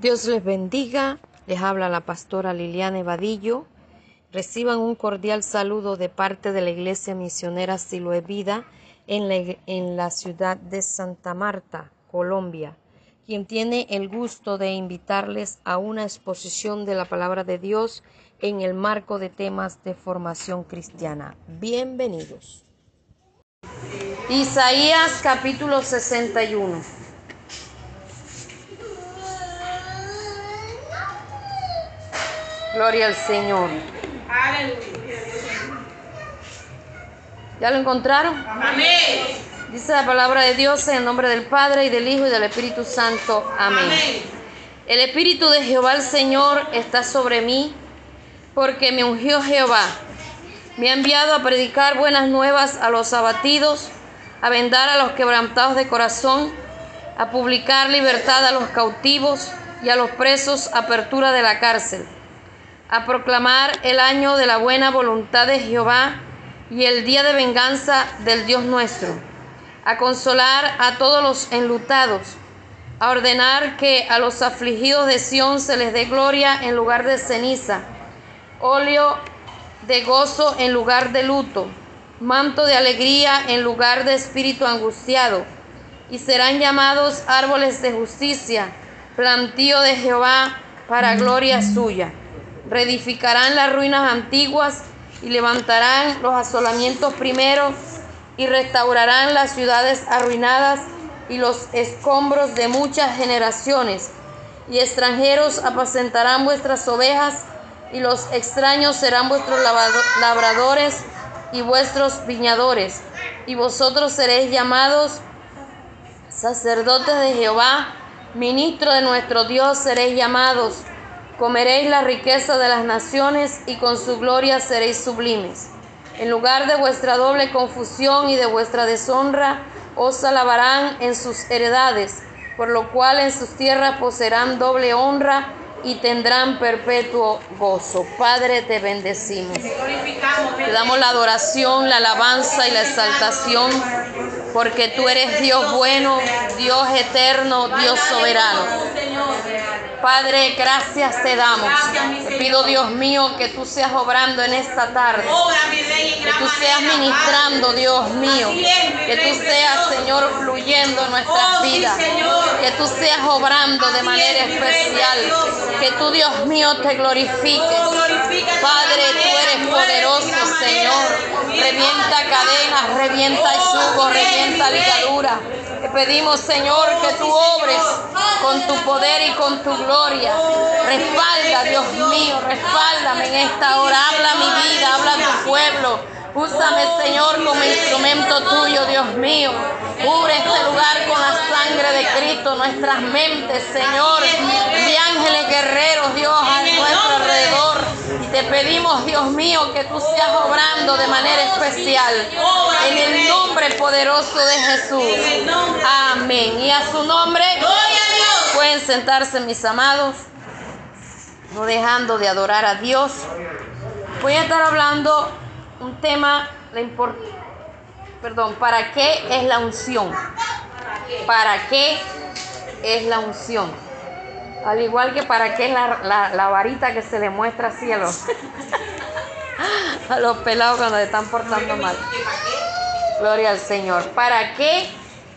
Dios les bendiga. Les habla la pastora Liliana Evadillo. Reciban un cordial saludo de parte de la Iglesia Misionera Siloe Vida en la, en la ciudad de Santa Marta, Colombia, quien tiene el gusto de invitarles a una exposición de la palabra de Dios en el marco de temas de formación cristiana. Bienvenidos. Isaías capítulo 61. Gloria al Señor. ¿Ya lo encontraron? Amén. Dice la palabra de Dios en el nombre del Padre y del Hijo y del Espíritu Santo. Amén. Amén. El Espíritu de Jehová el Señor está sobre mí porque me ungió Jehová. Me ha enviado a predicar buenas nuevas a los abatidos, a vendar a los quebrantados de corazón, a publicar libertad a los cautivos y a los presos apertura de la cárcel, a proclamar el año de la buena voluntad de Jehová y el día de venganza del Dios nuestro, a consolar a todos los enlutados, a ordenar que a los afligidos de Sión se les dé gloria en lugar de ceniza, óleo de gozo en lugar de luto, manto de alegría en lugar de espíritu angustiado, y serán llamados árboles de justicia, plantío de Jehová para gloria suya. Reedificarán las ruinas antiguas y levantarán los asolamientos primeros y restaurarán las ciudades arruinadas y los escombros de muchas generaciones. Y extranjeros apacentarán vuestras ovejas y los extraños serán vuestros labradores y vuestros viñadores. Y vosotros seréis llamados sacerdotes de Jehová, ministro de nuestro Dios seréis llamados. Comeréis la riqueza de las naciones y con su gloria seréis sublimes. En lugar de vuestra doble confusión y de vuestra deshonra, os alabarán en sus heredades, por lo cual en sus tierras poseerán doble honra y tendrán perpetuo gozo. Padre, te bendecimos. Te damos la adoración, la alabanza y la exaltación, porque tú eres Dios bueno, Dios eterno, Dios soberano. Padre, gracias te damos. Te pido, Dios mío, que tú seas obrando en esta tarde. Que tú seas ministrando, Dios mío. Que tú seas, Señor, fluyendo en nuestras vidas. Que tú seas obrando de manera especial. Que tú, Dios mío, te glorifiques. Padre, tú eres poderoso, Señor. Revienta cadenas, revienta yugo, revienta ligadura. Te pedimos, Señor, que tú obres con tu poder y con tu gloria. Respalda, Dios mío, respáldame en esta hora. Habla mi vida, habla tu pueblo. Úsame, Señor, como instrumento tuyo, Dios mío. Cubre este lugar con la sangre de Cristo, nuestras mentes, Señor. De ángeles guerreros, Dios, a nuestro alrededor. Y te pedimos, Dios mío, que tú seas obrando de manera especial. En el nombre poderoso de Jesús. Amén. Y a su nombre pueden sentarse, mis amados, no dejando de adorar a Dios. Voy a estar hablando un tema, la perdón, ¿para qué es la unción? ¿Para qué es la unción? Al igual que para qué es la, la, la varita que se le muestra así a los, a los pelados cuando se están portando mal. Gloria al Señor. ¿Para qué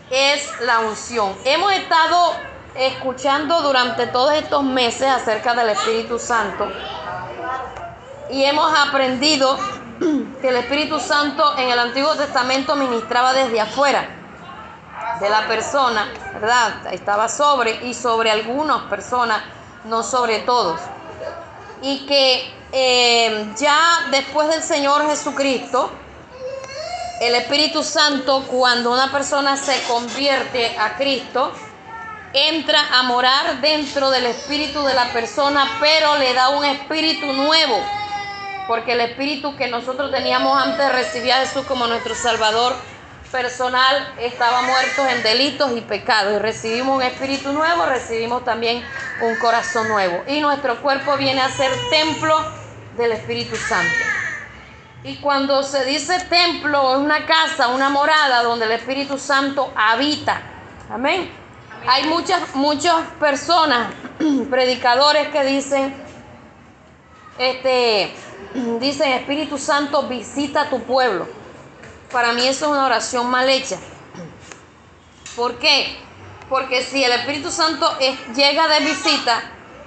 es la unción? Hemos estado escuchando durante todos estos meses acerca del Espíritu Santo y hemos aprendido que el Espíritu Santo en el Antiguo Testamento ministraba desde afuera de la persona, ¿verdad? Estaba sobre y sobre algunas personas, no sobre todos. Y que eh, ya después del Señor Jesucristo, el Espíritu Santo, cuando una persona se convierte a Cristo, entra a morar dentro del espíritu de la persona, pero le da un espíritu nuevo porque el espíritu que nosotros teníamos antes de recibir a Jesús como nuestro Salvador personal estaba muerto en delitos y pecados. Y recibimos un espíritu nuevo, recibimos también un corazón nuevo. Y nuestro cuerpo viene a ser templo del Espíritu Santo. Y cuando se dice templo, es una casa, una morada donde el Espíritu Santo habita. Amén. Hay muchas, muchas personas predicadores que dicen, este, dicen Espíritu Santo visita tu pueblo. Para mí eso es una oración mal hecha. ¿Por qué? Porque si el Espíritu Santo llega de visita,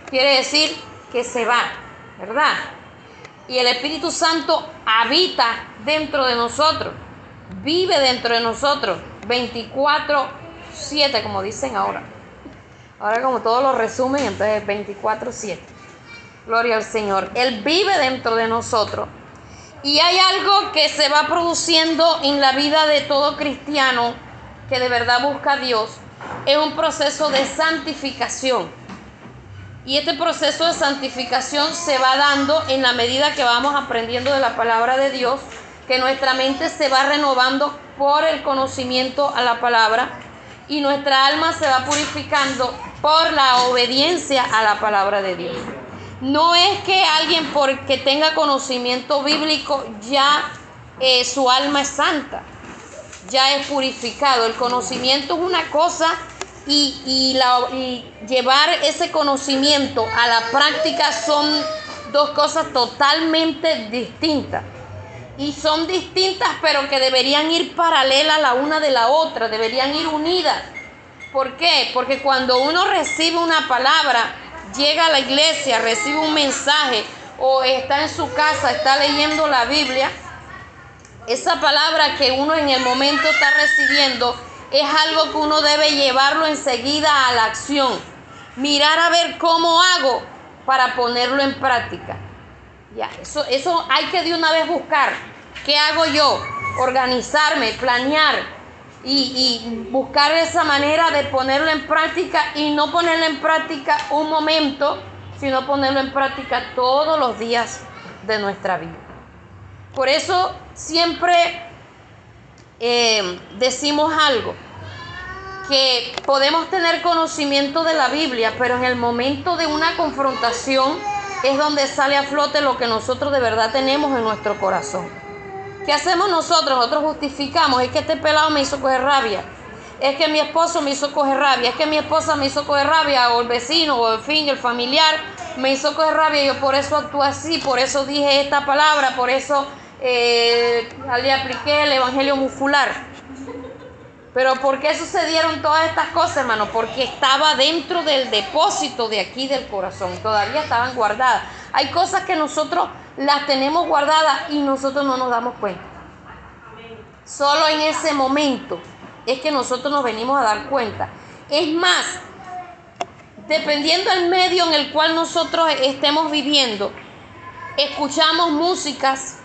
quiere decir que se va, ¿verdad? Y el Espíritu Santo habita dentro de nosotros, vive dentro de nosotros, 24-7, como dicen ahora. Ahora como todos lo resumen, entonces 24-7. Gloria al Señor. Él vive dentro de nosotros. Y hay algo que se va produciendo en la vida de todo cristiano que de verdad busca a Dios. Es un proceso de santificación. Y este proceso de santificación se va dando en la medida que vamos aprendiendo de la palabra de Dios, que nuestra mente se va renovando por el conocimiento a la palabra y nuestra alma se va purificando por la obediencia a la palabra de Dios. No es que alguien porque tenga conocimiento bíblico ya eh, su alma es santa, ya es purificado. El conocimiento es una cosa y, llevar ese conocimiento a la práctica son dos cosas totalmente distintas. Y son distintas, pero que deberían ir paralelas la una de la otra, deberían ir unidas. ¿Por qué? Porque cuando uno recibe una palabra, llega a la iglesia, recibe un mensaje o está en su casa, está leyendo la Biblia, esa palabra que uno en el momento está recibiendo es algo que uno debe llevarlo enseguida a la acción. Mirar a ver cómo hago para ponerlo en práctica. Ya, eso, eso hay que de una vez buscar. ¿Qué hago yo? Organizarme, planear y, y buscar esa manera de ponerlo en práctica y no ponerlo en práctica un momento, sino ponerlo en práctica todos los días de nuestra vida. Por eso siempre eh, decimos algo, que podemos tener conocimiento de la Biblia, pero en el momento de una confrontación es donde sale a flote lo que nosotros de verdad tenemos en nuestro corazón. ¿Qué hacemos nosotros? Nosotros justificamos, es que este pelado me hizo coger rabia, es que mi esposo me hizo coger rabia, es que mi esposa me hizo coger rabia, o el vecino, o en fin, el familiar me hizo coger rabia, y yo por eso actúo así, por eso dije esta palabra, por eso eh, le apliqué el evangelio muscular. Pero ¿por qué sucedieron todas estas cosas, hermano? Porque estaba dentro del depósito de aquí del corazón. Todavía estaban guardadas. Hay cosas que nosotros las tenemos guardadas y nosotros no nos damos cuenta. Solo en ese momento es que nosotros nos venimos a dar cuenta. Es más, dependiendo del medio en el cual nosotros estemos viviendo, escuchamos músicas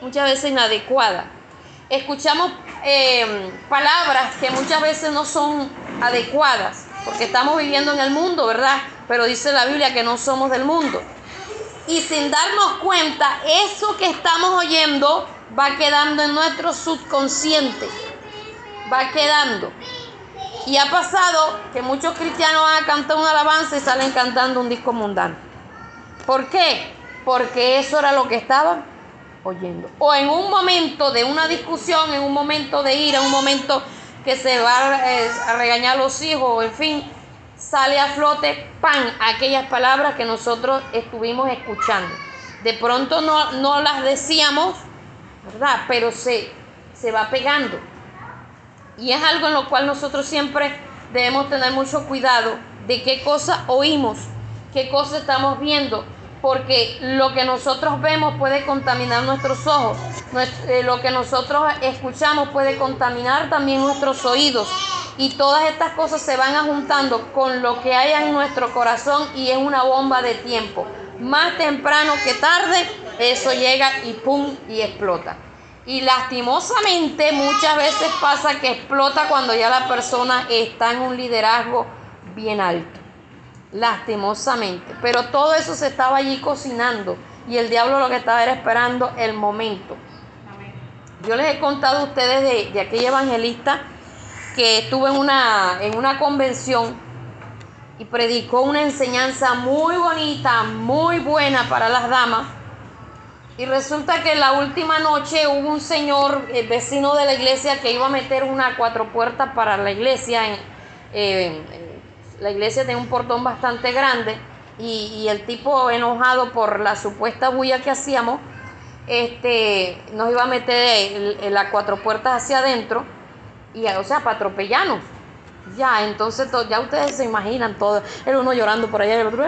muchas veces inadecuadas. Escuchamos eh, palabras que muchas veces no son adecuadas, porque estamos viviendo en el mundo, ¿verdad? Pero dice la Biblia que no somos del mundo. Y sin darnos cuenta, eso que estamos oyendo va quedando en nuestro subconsciente. Va quedando. Y ha pasado que muchos cristianos van a cantar una alabanza y salen cantando un disco mundano. ¿Por qué? Porque eso era lo que estaban oyendo. O en un momento de una discusión, en un momento de ira, un momento que se va eh, a regañar a los hijos, en fin, sale a flote, pan, aquellas palabras que nosotros estuvimos escuchando. De pronto no, no las decíamos, ¿verdad? Pero se, se va pegando. Y es algo en lo cual nosotros siempre debemos tener mucho cuidado de qué cosa oímos, qué cosa estamos viendo, porque lo que nosotros vemos puede contaminar nuestros ojos, eh, lo que nosotros escuchamos puede contaminar también nuestros oídos y todas estas cosas se van juntando con lo que hay en nuestro corazón y es una bomba de tiempo. Más temprano que tarde, eso llega y pum y explota. Y lastimosamente muchas veces pasa que explota cuando ya la persona está en un liderazgo bien alto lastimosamente. Pero todo eso se estaba allí cocinando y el diablo lo que estaba era esperando el momento. Yo les he contado a ustedes de, aquella evangelista que estuvo en una, en una convención y predicó una enseñanza muy bonita, muy buena para las damas. Y resulta que la última noche hubo un señor, el vecino de la iglesia, que iba a meter una cuatro puertas para la iglesia en, la iglesia tenía un portón bastante grande y, el tipo enojado por la supuesta bulla que hacíamos, este, nos iba a meter las cuatro puertas hacia adentro, y, o sea, para atropellarnos. Ya, entonces ya ustedes se imaginan todo, el uno llorando por allá, el otro,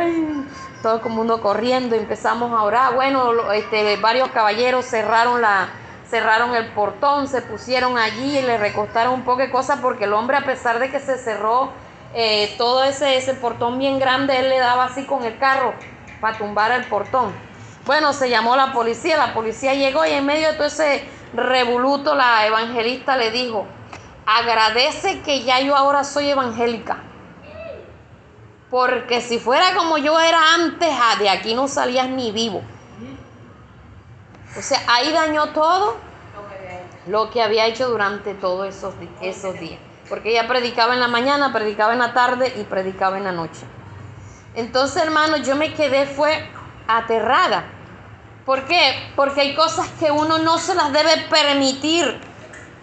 todo el mundo corriendo, empezamos a orar. Bueno, este, varios caballeros cerraron la, cerraron el portón, se pusieron allí y le recostaron un poco de cosas porque el hombre, a pesar de que se cerró eh, todo ese, ese portón bien grande, él le daba así con el carro para tumbar el portón. Bueno, se llamó la policía, la policía llegó y en medio de todo ese revoluto la evangelista le dijo, agradece que ya yo ahora soy evangélica. Porque si fuera como yo era antes, ah, de aquí no salías ni vivo. O sea, ahí dañó todo lo que había hecho durante todos esos, esos días. Porque ella predicaba en la mañana, predicaba en la tarde y predicaba en la noche. Entonces, hermano, yo me quedé, fue aterrada. ¿Por qué? Porque hay cosas que uno no se las debe permitir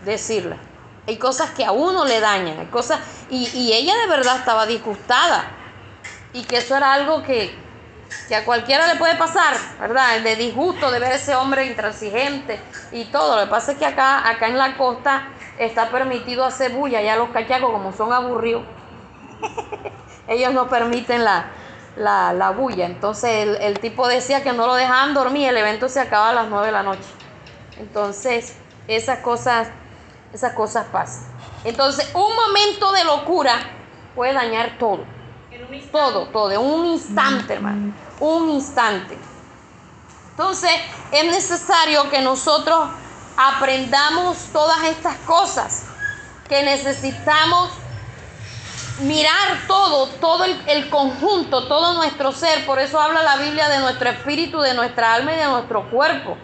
decirle. Hay cosas que a uno le dañan, hay cosas, y, y ella de verdad estaba disgustada. Y que eso era algo que, que a cualquiera le puede pasar, ¿verdad? El de disgusto de ver a ese hombre intransigente y todo. Lo que pasa es que acá, acá en la costa está permitido hacer bulla, ya los cachacos como son aburridos, ellos no permiten la, la, bulla. Entonces el, tipo decía que no lo dejaban dormir, el evento se acaba a las 9 de la noche. Entonces esas cosas, esas cosas pasan. Entonces un momento de locura puede dañar todo. Todo, todo, de un instante, hermano. Un instante. Entonces, es necesario que nosotros aprendamos todas estas cosas. Que necesitamos mirar todo, todo el, el, conjunto, todo nuestro ser. Por eso habla la Biblia de nuestro espíritu, de nuestra alma y de nuestro cuerpo.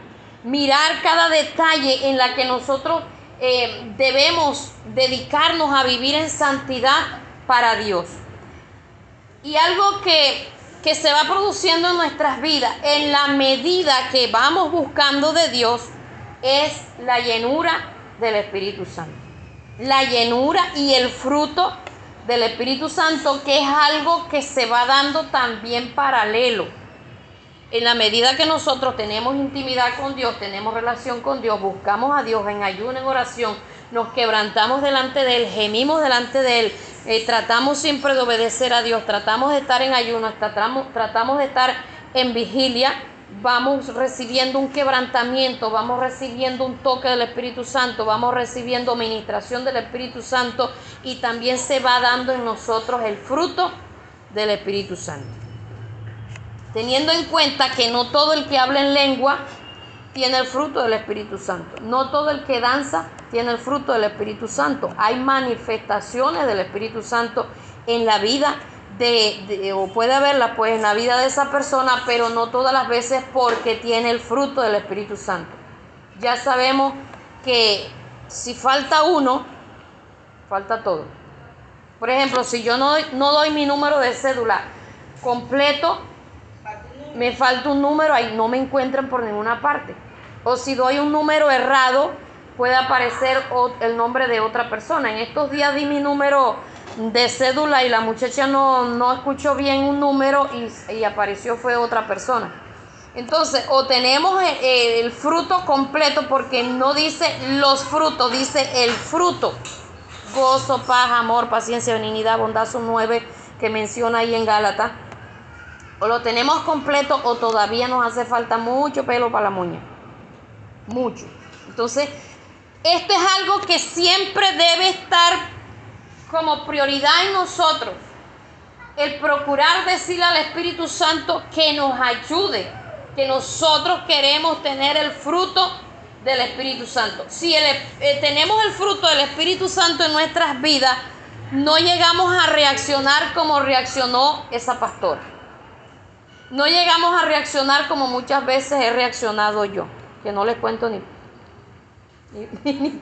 Mirar cada detalle en la que nosotros eh, debemos dedicarnos a vivir en santidad para Dios. Y algo que, se va produciendo en nuestras vidas en la medida que vamos buscando de Dios es la llenura del Espíritu Santo. La llenura y el fruto del Espíritu Santo, que es algo que se va dando también paralelo. En la medida que nosotros tenemos intimidad con Dios, tenemos relación con Dios, buscamos a Dios en ayuno, en oración, nos quebrantamos delante de Él, gemimos delante de Él, eh, tratamos siempre de obedecer a Dios, tratamos de estar en ayuno, tratamos, tratamos de estar en vigilia, vamos recibiendo un quebrantamiento, vamos recibiendo un toque del Espíritu Santo, vamos recibiendo ministración del Espíritu Santo y también se va dando en nosotros el fruto del Espíritu Santo. Teniendo en cuenta que no todo el que habla en lengua tiene el fruto del Espíritu Santo, no todo el que danza tiene el fruto del Espíritu Santo. Hay manifestaciones del Espíritu Santo en la vida de, o puede haberla pues en la vida de esa persona, pero no todas las veces porque tiene el fruto del Espíritu Santo. Ya sabemos que si falta uno, falta todo. Por ejemplo, si yo no, no doy mi número de cédula completo, me falta un número, ahí no me encuentran por ninguna parte. O si doy un número errado, puede aparecer el nombre de otra persona. En estos días di mi número de cédula y la muchacha no, no escuchó bien un número y, apareció fue otra persona. Entonces, o tenemos el, eh, eh, el fruto completo porque no dice los frutos, dice el fruto. Gozo, paz, amor, paciencia, benignidad, bondad son nueve que menciona ahí en Gálatas. O lo tenemos completo o todavía nos hace falta mucho pelo para la muña. Mucho. Entonces, esto es algo que siempre debe estar como prioridad en nosotros. El procurar decirle al Espíritu Santo que nos ayude, que nosotros queremos tener el fruto del Espíritu Santo. Si eh, tenemos el fruto del Espíritu Santo en nuestras vidas, no llegamos a reaccionar como reaccionó esa pastora. No llegamos a reaccionar como muchas veces he reaccionado yo, que no les cuento ni ni,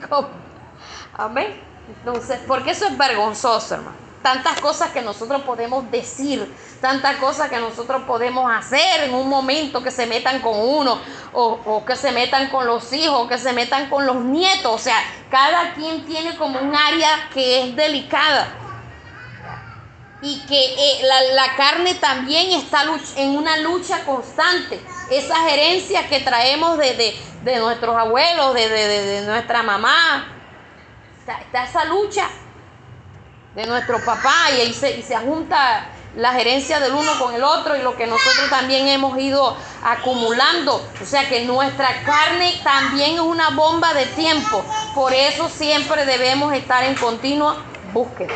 Amén. Entonces, porque eso es vergonzoso, hermano. Tantas cosas que nosotros podemos decir, tantas cosas que nosotros podemos hacer en un momento que se metan con uno, o, o que se metan con los hijos, que se metan con los nietos. O sea, cada quien tiene como un área que es delicada. Y que eh, la, carne también está en una lucha constante. Esas herencias que traemos de, nuestros abuelos, de, nuestra mamá, está, esa lucha de nuestro papá y se, y se junta la gerencia del uno con el otro y lo que nosotros también hemos ido acumulando. O sea que nuestra carne también es una bomba de tiempo. Por eso siempre debemos estar en continua búsqueda.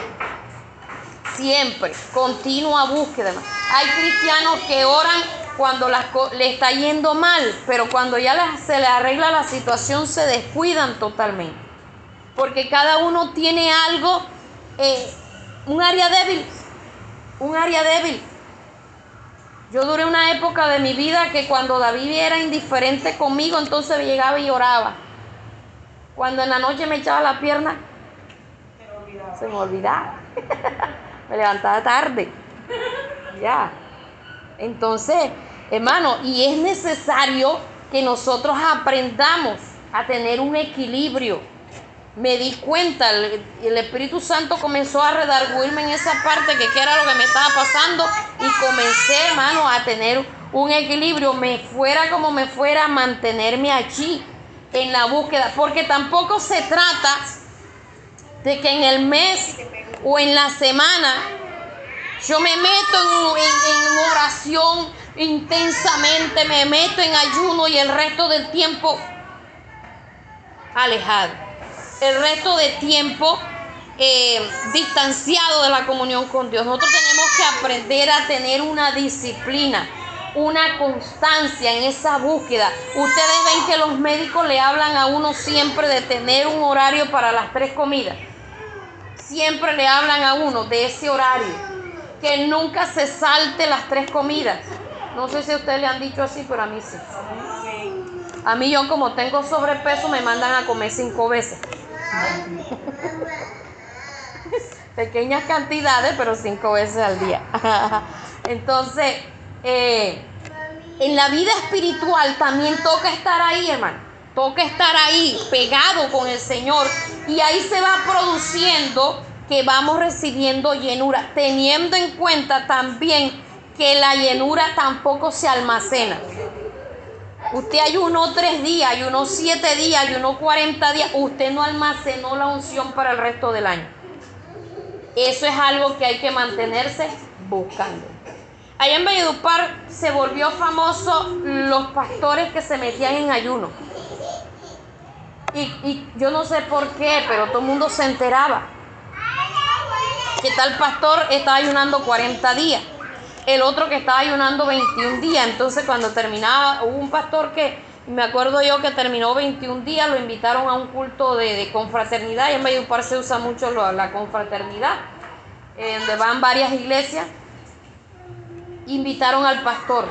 Siempre, continua búsqueda. Hay cristianos que oran cuando le está yendo mal, pero cuando ya se le arregla la situación se descuidan totalmente. Porque cada uno tiene algo, eh, un área débil un área débil. Yo duré una época de mi vida que cuando David era indiferente conmigo, entonces llegaba y lloraba. Cuando en la noche me echaba la pierna, se me olvidaba. me levantaba tarde. Ya. Entonces, hermano, y es necesario que nosotros aprendamos a tener un equilibrio me di cuenta, el, Espíritu Santo comenzó a redarguirme en esa parte que qué era lo que me estaba pasando y comencé, hermano, a tener un equilibrio, me fuera como me fuera, mantenerme allí en la búsqueda, porque tampoco se trata de que en el mes o en la semana yo me meto en, oración intensamente, me meto en ayuno y el resto del tiempo alejado el resto de tiempo eh, distanciado de la comunión con Dios. Nosotros tenemos que aprender a tener una disciplina, una constancia en esa búsqueda. Ustedes ven que los médicos le hablan a uno siempre de tener un horario para las tres comidas. Siempre le hablan a uno de ese horario. Que nunca se salte las tres comidas. No sé si ustedes le han dicho así, pero a mí sí. A mí yo como tengo sobrepeso me mandan a comer cinco veces. Pequeñas cantidades, pero cinco veces al día. Entonces, eh, en la vida espiritual también toca estar ahí, hermano. Toca estar ahí, pegado con el Señor. Y ahí se va produciendo que vamos recibiendo llenura, teniendo en cuenta también que la llenura tampoco se almacena. Usted ayunó tres días, ayunó siete días, ayunó cuarenta días. Usted no almacenó la unción para el resto del año. Eso es algo que hay que mantenerse buscando. Allá en Valledupar se volvió famoso los pastores que se metían en ayuno. Y, y, yo no sé por qué, pero todo el mundo se enteraba. Que tal pastor estaba ayunando 40 días el otro que estaba ayunando 21 días. Entonces cuando terminaba, hubo un pastor que, me acuerdo yo que terminó 21 días, lo invitaron a un culto de, confraternidad, y en Valledupar se usa mucho la confraternidad, donde van varias iglesias. Invitaron al pastor.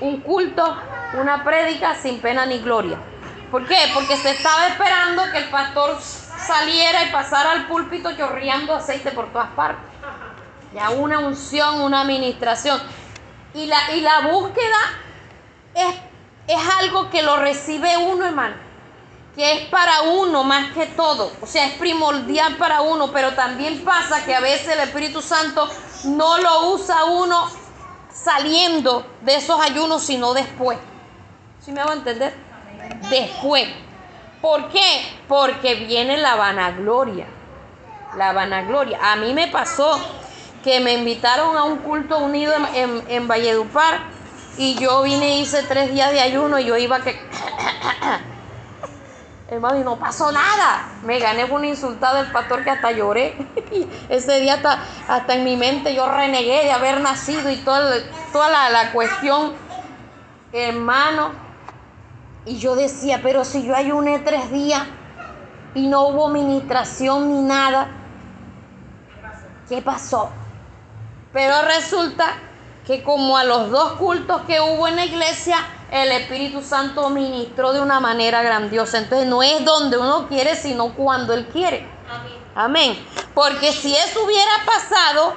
Un culto, una prédica sin pena ni gloria. ¿Por qué? Porque se estaba esperando que el pastor saliera y pasara al púlpito chorreando aceite por todas partes ya una unción, una administración. Y la, y la búsqueda es, es algo que lo recibe uno, hermano, que es para uno más que todo, o sea, es primordial para uno, pero también pasa que a veces el Espíritu Santo no lo usa uno saliendo de esos ayunos, sino después. ¿Sí me hago entender? Después. ¿Por qué? Porque viene la vanagloria. La vanagloria. A mí me pasó que me invitaron a un culto unido en, en, Valledupar y yo vine y hice tres días de ayuno y yo iba que... Hermano, y no pasó nada. Me gané un insultado del pastor que hasta lloré. Ese día hasta, hasta en mi mente yo renegué de haber nacido y toda, toda la, la cuestión, hermano. Y yo decía, pero si yo ayuné tres días y no hubo ministración ni nada, ¿qué pasó? Pero resulta que como a los dos cultos que hubo en la iglesia, el Espíritu Santo ministró de una manera grandiosa. Entonces no es donde uno quiere, sino cuando Él quiere. Amén. Porque si eso hubiera pasado,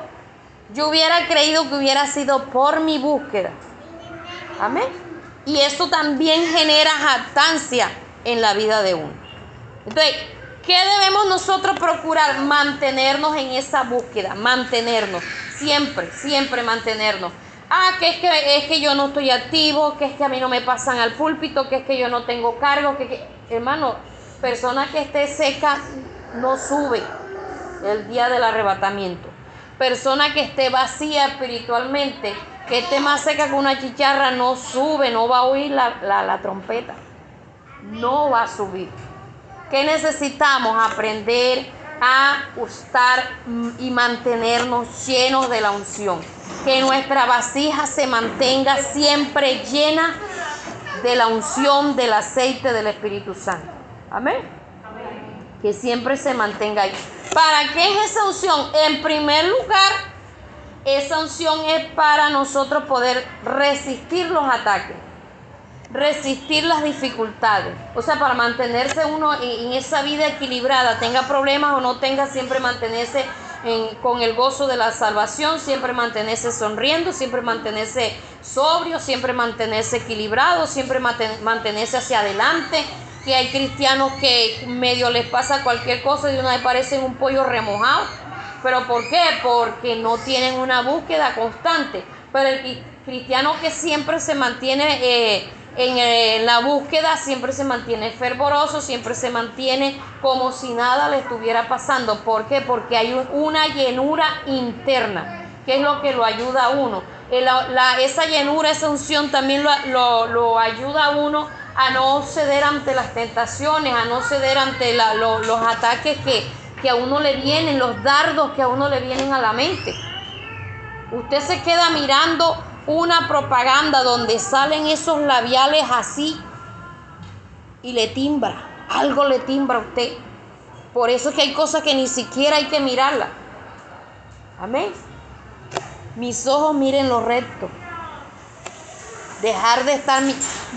yo hubiera creído que hubiera sido por mi búsqueda. Amén. Y eso también genera jactancia en la vida de uno. Entonces, ¿Qué debemos nosotros procurar? Mantenernos en esa búsqueda, mantenernos, siempre, siempre mantenernos. Ah, que es que, es que yo no estoy activo, que es que a mí no me pasan al púlpito, que es que yo no tengo cargo, que, que... hermano, persona que esté seca no sube el día del arrebatamiento. Persona que esté vacía espiritualmente, que esté más seca que una chicharra, no sube, no va a oír la, la trompeta. No va a subir. ¿Qué necesitamos? Aprender a gustar y mantenernos llenos de la unción. Que nuestra vasija se mantenga siempre llena de la unción del aceite del Espíritu Santo. Amén. Que siempre se mantenga ahí. ¿Para qué es esa unción? En primer lugar, esa unción es para nosotros poder resistir los ataques resistir las dificultades. O sea, para mantenerse uno en, esa vida equilibrada, tenga problemas o no tenga, siempre mantenerse con el gozo de la salvación, siempre mantenerse sonriendo, siempre mantenerse sobrio, siempre mantenerse equilibrado, siempre mantenerse hacia adelante. Que hay cristianos que medio les pasa cualquier cosa y una vez parecen un pollo remojado. ¿Pero por qué? Porque no tienen una búsqueda constante. Pero el cristiano que siempre se mantiene... Eh, en, la búsqueda siempre se mantiene fervoroso, siempre se mantiene como si nada le estuviera pasando. ¿Por qué? Porque hay una llenura interna, que es lo que lo ayuda a uno. esa llenura, esa unción también lo, ayuda a uno a no ceder ante las tentaciones, a no ceder ante los ataques que, que a uno le vienen, los dardos que a uno le vienen a la mente. Usted se queda mirando una propaganda donde salen esos labiales así y le timbra, algo le timbra a usted. Por eso es que hay cosas que ni siquiera hay que mirarlas. Amén. Mis ojos miren lo recto. Dejar de estar...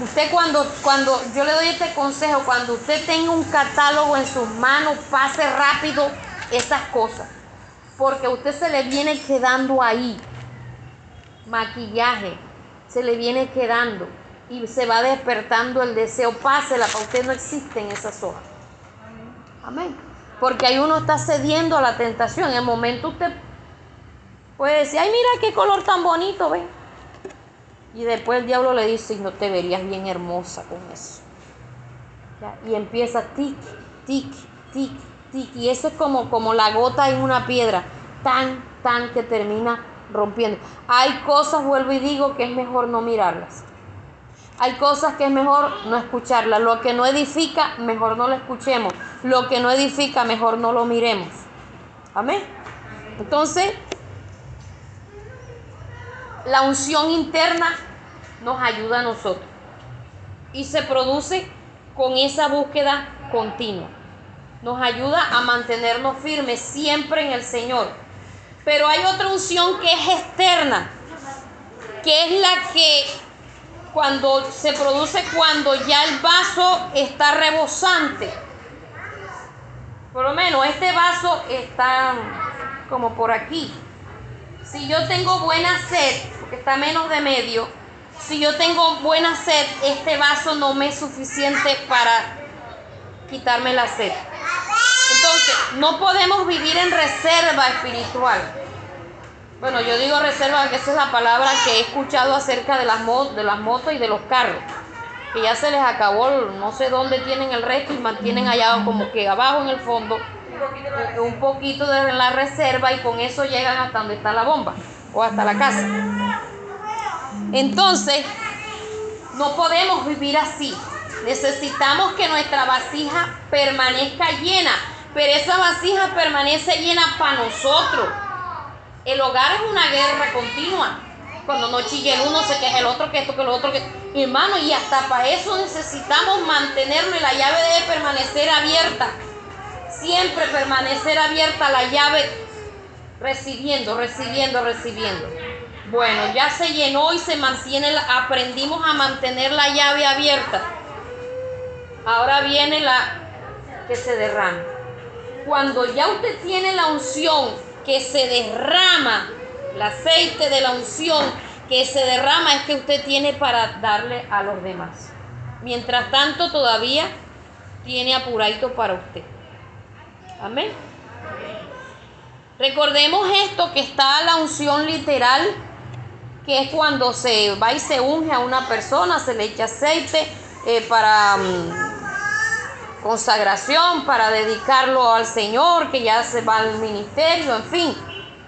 Usted cuando, cuando yo le doy este consejo, cuando usted tenga un catálogo en sus manos, pase rápido esas cosas. Porque usted se le viene quedando ahí maquillaje, se le viene quedando y se va despertando el deseo. Pásela, para usted no existen esas hojas. Amén. Porque ahí uno está cediendo a la tentación. En el momento usted puede decir, ay, mira qué color tan bonito, ven. Y después el diablo le dice, no te verías bien hermosa con eso. Y empieza tic, tic, tic, tic. Y eso es como, como la gota en una piedra, tan, tan que termina rompiendo. Hay cosas, vuelvo y digo, que es mejor no mirarlas. Hay cosas que es mejor no escucharlas. Lo que no edifica, mejor no lo escuchemos. Lo que no edifica, mejor no lo miremos. Amén. Entonces, la unción interna nos ayuda a nosotros. Y se produce con esa búsqueda continua. Nos ayuda a mantenernos firmes siempre en el Señor pero hay otra unción que es externa, que es la que cuando se produce cuando ya el vaso está rebosante. Por lo menos este vaso está como por aquí. Si yo tengo buena sed, está menos de medio, si yo tengo buena sed, este vaso no me es suficiente para quitarme la sed. Entonces, no podemos vivir en reserva espiritual. Bueno, yo digo reserva porque esa es la palabra que he escuchado acerca de las, de las motos y de los carros. Que ya se les acabó, no sé dónde tienen el resto y mantienen allá como que abajo en el fondo un poquito de la reserva y con eso llegan hasta donde está la bomba o hasta la casa. Entonces, no podemos vivir así. Necesitamos que nuestra vasija permanezca llena, pero esa vasija permanece llena para nosotros. El hogar es una guerra continua. Cuando no chille el uno, se queja el otro, que esto, que lo otro, que... Hermano, y hasta para eso necesitamos mantenerlo la llave debe permanecer abierta. Siempre permanecer abierta la llave, recibiendo, recibiendo, recibiendo. Bueno, ya se llenó y se mantiene, aprendimos a mantener la llave abierta. Ahora viene la que se derrama. Cuando ya usted tiene la unción que se derrama, el aceite de la unción que se derrama es que usted tiene para darle a los demás. Mientras tanto todavía tiene apuradito para usted. Amén. Recordemos esto que está la unción literal, que es cuando se va y se unge a una persona, se le echa aceite eh, para mm, consagración, para dedicarlo al Señor, que ya se va al ministerio, en fin,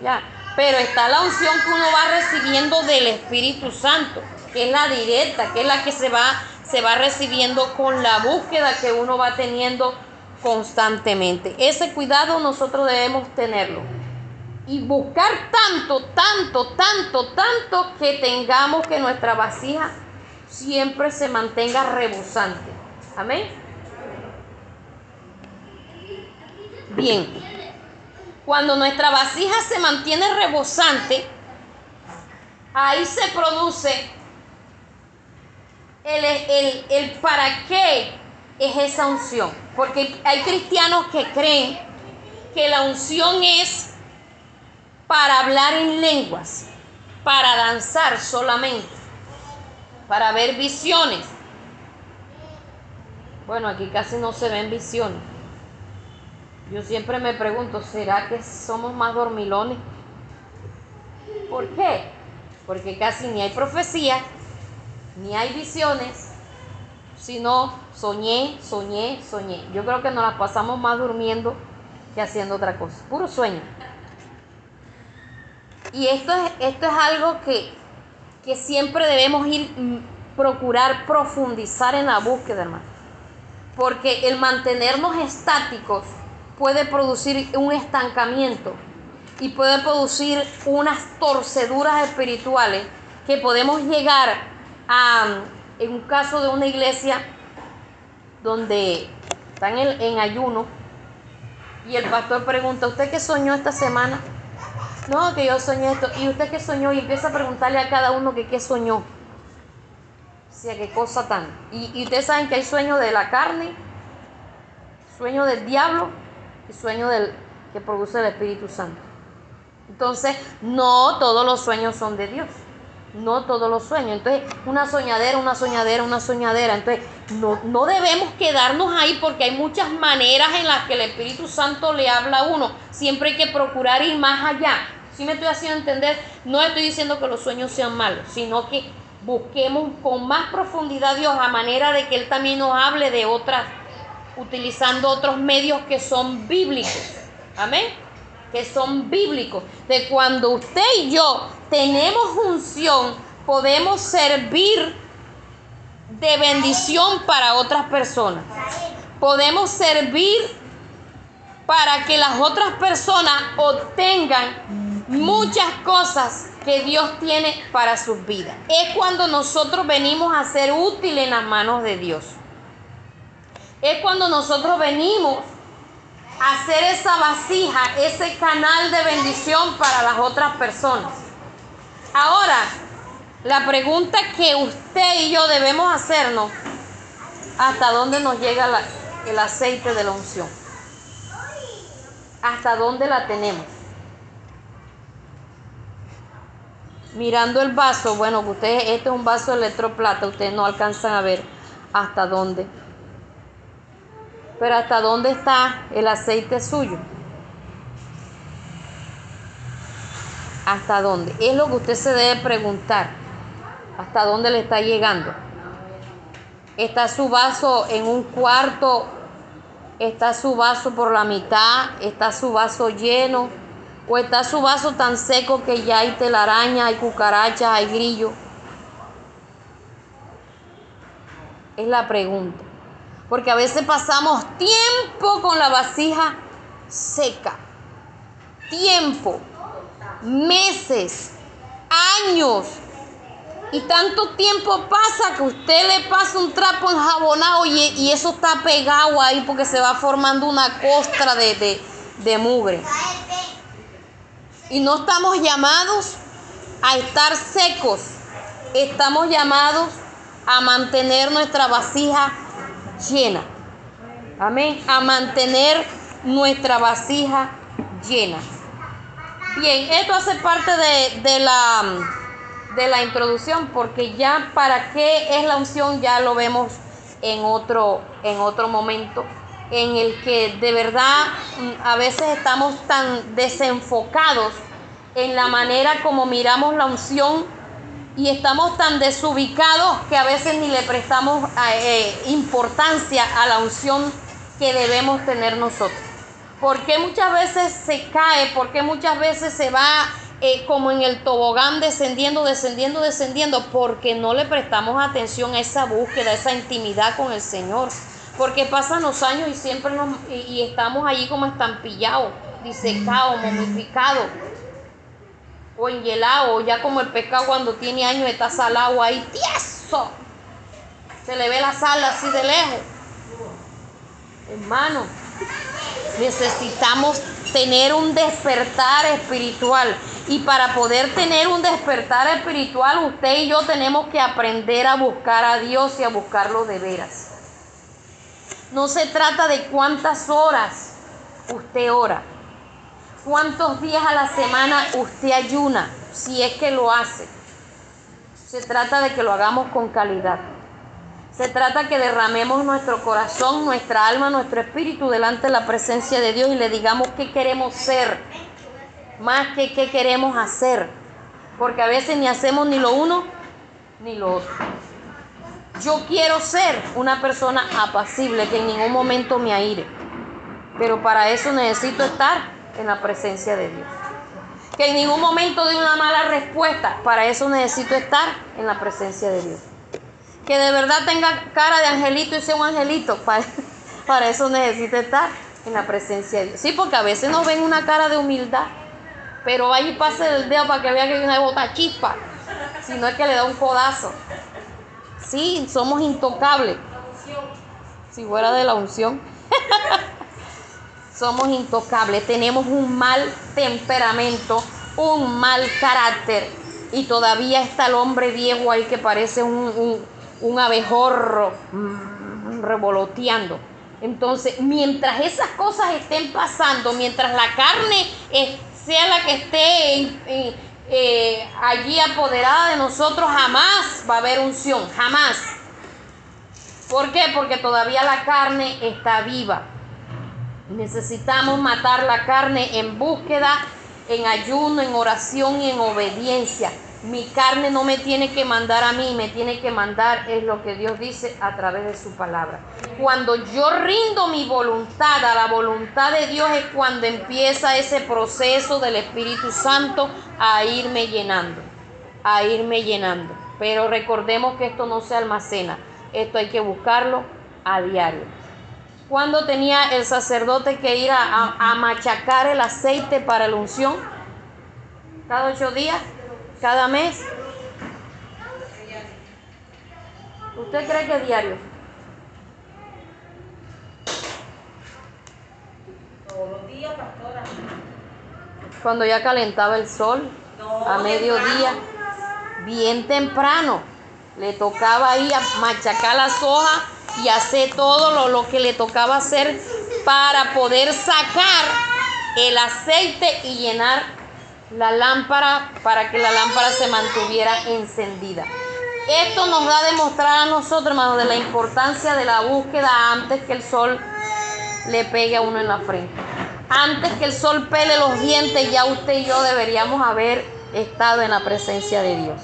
ya. Pero está la unción que uno va recibiendo del Espíritu Santo, que es la directa, que es la que se va, se va recibiendo con la búsqueda que uno va teniendo constantemente. Ese cuidado nosotros debemos tenerlo. Y buscar tanto, tanto, tanto, tanto que tengamos que nuestra vasija siempre se mantenga rebosante. Amén. Bien. Cuando nuestra vasija se mantiene rebosante, ahí se produce el, el, el para qué es esa unción. Porque hay cristianos que creen que la unción es para hablar en lenguas, para danzar solamente, para ver visiones. Bueno, aquí casi no se ven visiones. Yo siempre me pregunto, ¿será que somos más dormilones? ¿Por qué? Porque casi ni hay profecía, ni hay visiones, sino soñé, soñé, soñé. Yo creo que nos las pasamos más durmiendo que haciendo otra cosa. Puro sueño. Y esto es, esto es algo que, que siempre debemos ir, mm, procurar profundizar en la búsqueda, hermano. Porque el mantenernos estáticos puede producir un estancamiento y puede producir unas torceduras espirituales que podemos llegar a, en un caso de una iglesia donde están en, ayuno y el pastor pregunta, ¿usted qué soñó esta semana? No, que yo soñé esto. ¿Y usted qué soñó? Y empieza a preguntarle a cada uno que qué soñó. O sea, qué cosa tan. Y, y ustedes saben que hay sueños de la carne, sueño del diablo y sueño del que produce el Espíritu Santo. Entonces, no todos los sueños son de Dios. No todos los sueños. Entonces, una soñadera, una soñadera, una soñadera. Entonces, no, no debemos quedarnos ahí porque hay muchas maneras en las que el Espíritu Santo le habla a uno. Siempre hay que procurar ir más allá. Si me estoy haciendo entender, no estoy diciendo que los sueños sean malos, sino que busquemos con más profundidad a Dios a manera de que Él también nos hable de otras, utilizando otros medios que son bíblicos. Amén. Que son bíblicos. De cuando usted y yo tenemos unción, podemos servir de bendición para otras personas. Podemos servir para que las otras personas obtengan muchas cosas que Dios tiene para sus vidas. Es cuando nosotros venimos a ser útiles en las manos de Dios. Es cuando nosotros venimos a hacer esa vasija, ese canal de bendición para las otras personas. Ahora, la pregunta que usted y yo debemos hacernos, ¿hasta dónde nos llega el aceite de la unción? ¿Hasta dónde la tenemos? mirando el vaso, bueno, ustedes, este es un vaso de electroplata, ustedes no alcanzan a ver hasta dónde. Pero hasta dónde está el aceite suyo. ¿Hasta dónde? Es lo que usted se debe preguntar. ¿Hasta dónde le está llegando? ¿Está su vaso en un cuarto? ¿Está su vaso por la mitad? ¿Está su vaso lleno? ¿O está su vaso tan seco que ya hay telaraña, hay cucarachas, hay grillo? Es la pregunta. Porque a veces pasamos tiempo con la vasija seca. Tiempo, meses, años. Y tanto tiempo pasa que usted le pasa un trapo enjabonado y, y eso está pegado ahí porque se va formando una costra de, de, de mugre. Y no estamos llamados a estar secos, estamos llamados a mantener nuestra vasija llena. Amén. A mantener nuestra vasija llena. Bien, esto hace parte de, la, de la introducción porque ya para qué es la unción ya lo vemos en otro, en otro momento. en el que de verdad mm, a veces estamos tan desenfocados en la manera como miramos la unción y estamos tan desubicados que a veces ni le prestamos eh, importancia a la unción que debemos tener nosotros. Porque muchas veces se cae, porque muchas veces se va eh, como en el tobogán descendiendo, descendiendo, descendiendo, porque no le prestamos atención a esa búsqueda, a esa intimidad con el Señor. Porque pasan los años y siempre nos, y, estamos allí como estampillados, disecados, momificados, o enhielados, o ya como el pescado cuando tiene años está salado ahí, tieso. Se le ve la sal así de lejos. Hermano, necesitamos tener un despertar espiritual. Y para poder tener un despertar espiritual, usted y yo tenemos que aprender a buscar a Dios y a buscarlo de veras. No se trata de cuántas horas usted ora, cuántos días a la semana usted ayuna, si es que lo hace. Se trata de que lo hagamos con calidad. Se trata que derramemos nuestro corazón, nuestra alma, nuestro espíritu delante de la presencia de Dios y le digamos qué queremos ser, más que qué queremos hacer. Porque a veces ni hacemos ni lo uno ni lo otro. Yo quiero ser una persona apacible, que en ningún momento me aire. Pero para eso necesito estar en la presencia de Dios. Que en ningún momento dé una mala respuesta. Para eso necesito estar en la presencia de Dios que de verdad tenga cara de angelito y sea un angelito. Para, eso necesita estar en la presencia de Dios. Sí, porque a veces nos ven una cara de humildad, pero vaya y pase el dedo para que vea que hay una bota chispa, si no es que le da un codazo. Sí, somos intocables. Si fuera de la unción. somos intocables, tenemos un mal temperamento, un mal carácter. Y todavía está el hombre viejo ahí que parece un abejorro mm, revoloteando. Entonces, mientras esas cosas estén pasando, mientras la carne sea la que esté eh, allí apoderada de nosotros, jamás va a haber unción, jamás. ¿Por qué? Porque todavía la carne está viva. Necesitamos matar la carne en búsqueda, en ayuno, en oración y en obediencia. Mi carne no me tiene que mandar a mí, me tiene que mandar es lo que Dios dice a través de su palabra. Cuando yo rindo mi voluntad a la voluntad de Dios es cuando empieza ese proceso del Espíritu Santo a irme llenando, a irme llenando. Pero recordemos que esto no se almacena, esto hay que buscarlo a diario. Cuando tenía el sacerdote que ir a, a machacar el aceite para la unción? Cada ocho días cada mes. ¿Usted cree que es diario? Todos los días, pastora. Cuando ya calentaba el sol, a mediodía, bien temprano, le tocaba ahí a machacar las hojas y hacer todo lo, lo que le tocaba hacer para poder sacar el aceite y llenar la lámpara para que la lámpara se mantuviera encendida. Esto nos da a demostrar a nosotros, hermanos, de la importancia de la búsqueda antes que el sol le pegue a uno en la frente. Antes que el sol pele los dientes, ya usted y yo deberíamos haber estado en la presencia de Dios.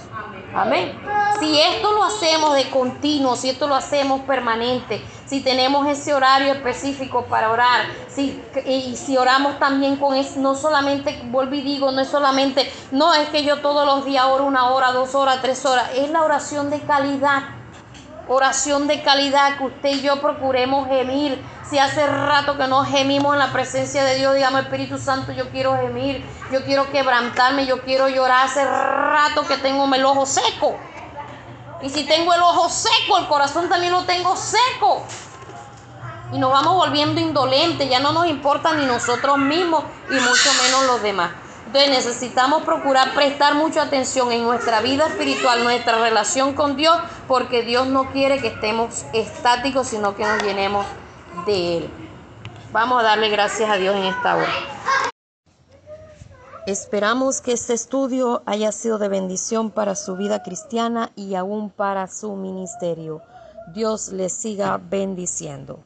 Amén. Si esto lo hacemos de continuo, si esto lo hacemos permanente, si tenemos ese horario específico para orar, si, y si oramos también con eso, no solamente, vuelvo y digo, no es solamente, no es que yo todos los días oro una hora, dos horas, tres horas, es la oración de calidad. Oración de calidad que usted y yo procuremos gemir. Si hace rato que no gemimos en la presencia de Dios, digamos Espíritu Santo, yo quiero gemir, yo quiero quebrantarme, yo quiero llorar. Hace rato que tengo el ojo seco. Y si tengo el ojo seco, el corazón también lo tengo seco. Y nos vamos volviendo indolentes, ya no nos importa ni nosotros mismos y mucho menos los demás. Entonces necesitamos procurar prestar mucha atención en nuestra vida espiritual, nuestra relación con Dios, porque Dios no quiere que estemos estáticos, sino que nos llenemos de Él. Vamos a darle gracias a Dios en esta hora. Esperamos que este estudio haya sido de bendición para su vida cristiana y aún para su ministerio. Dios les siga bendiciendo.